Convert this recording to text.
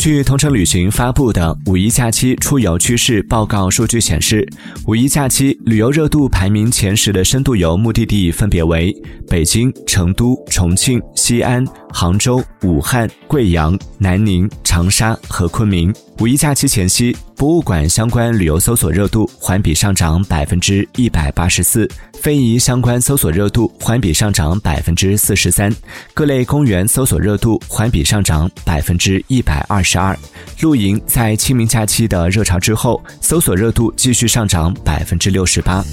据同程旅行发布的五一假期出游趋势报告数据显示，五一假期旅游热度排名前十的深度游目的地分别为北京、成都、重庆、西安、杭州、武汉、贵阳、南宁、长沙和昆明。五一假期前夕，博物馆相关旅游搜索热度环比上涨百分之一百八十四，非遗相关搜索热度环比上涨百分之四十三，各类公园搜索热度环比上涨百分之一百二十。十二，露营在清明假期的热潮之后，搜索热度继续上涨百分之六十八。